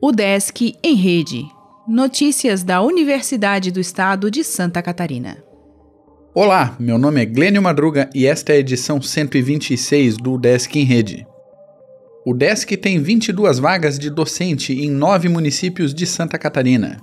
O Desk em Rede. Notícias da Universidade do Estado de Santa Catarina. Olá, meu nome é Glênio Madruga e esta é a edição 126 do Desk em Rede. O Desk tem 22 vagas de docente em nove municípios de Santa Catarina.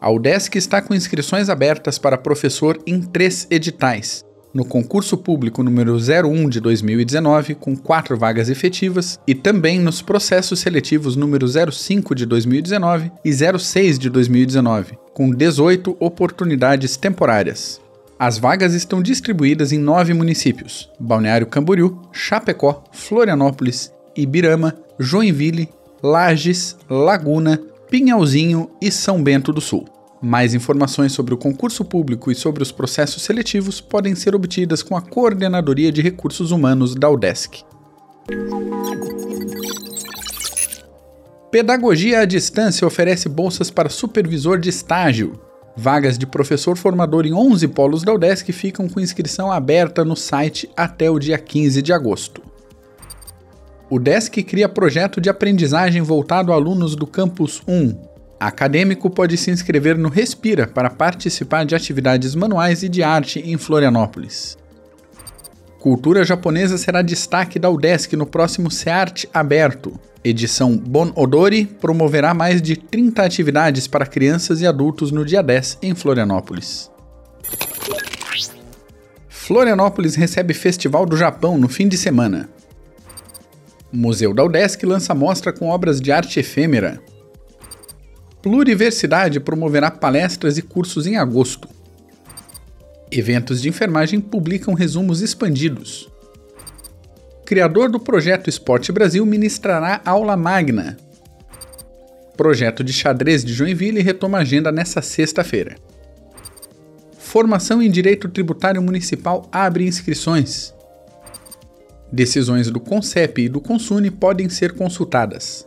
A UDESC está com inscrições abertas para professor em três editais, no concurso público número 01 de 2019, com quatro vagas efetivas, e também nos processos seletivos número 05 de 2019 e 06 de 2019, com 18 oportunidades temporárias. As vagas estão distribuídas em nove municípios: Balneário Camboriú, Chapecó, Florianópolis, Ibirama, Joinville, Lages, Laguna, Pinhalzinho e São Bento do Sul. Mais informações sobre o concurso público e sobre os processos seletivos podem ser obtidas com a Coordenadoria de Recursos Humanos da UDESC. Pedagogia à Distância oferece bolsas para supervisor de estágio. Vagas de professor formador em 11 polos da UDESC ficam com inscrição aberta no site até o dia 15 de agosto. O DESC cria projeto de aprendizagem voltado a alunos do Campus 1, Acadêmico pode se inscrever no Respira para participar de atividades manuais e de arte em Florianópolis. Cultura japonesa será destaque da UDESC no próximo SEART Aberto. Edição Bon Odori promoverá mais de 30 atividades para crianças e adultos no dia 10 em Florianópolis. Florianópolis recebe Festival do Japão no fim de semana. Museu da UDESC lança mostra com obras de arte efêmera. Pluriversidade promoverá palestras e cursos em agosto. Eventos de enfermagem publicam resumos expandidos. Criador do projeto Esporte Brasil ministrará aula magna. Projeto de xadrez de Joinville retoma agenda nesta sexta-feira. Formação em Direito Tributário Municipal abre inscrições. Decisões do CONCEP e do CONSUNE podem ser consultadas.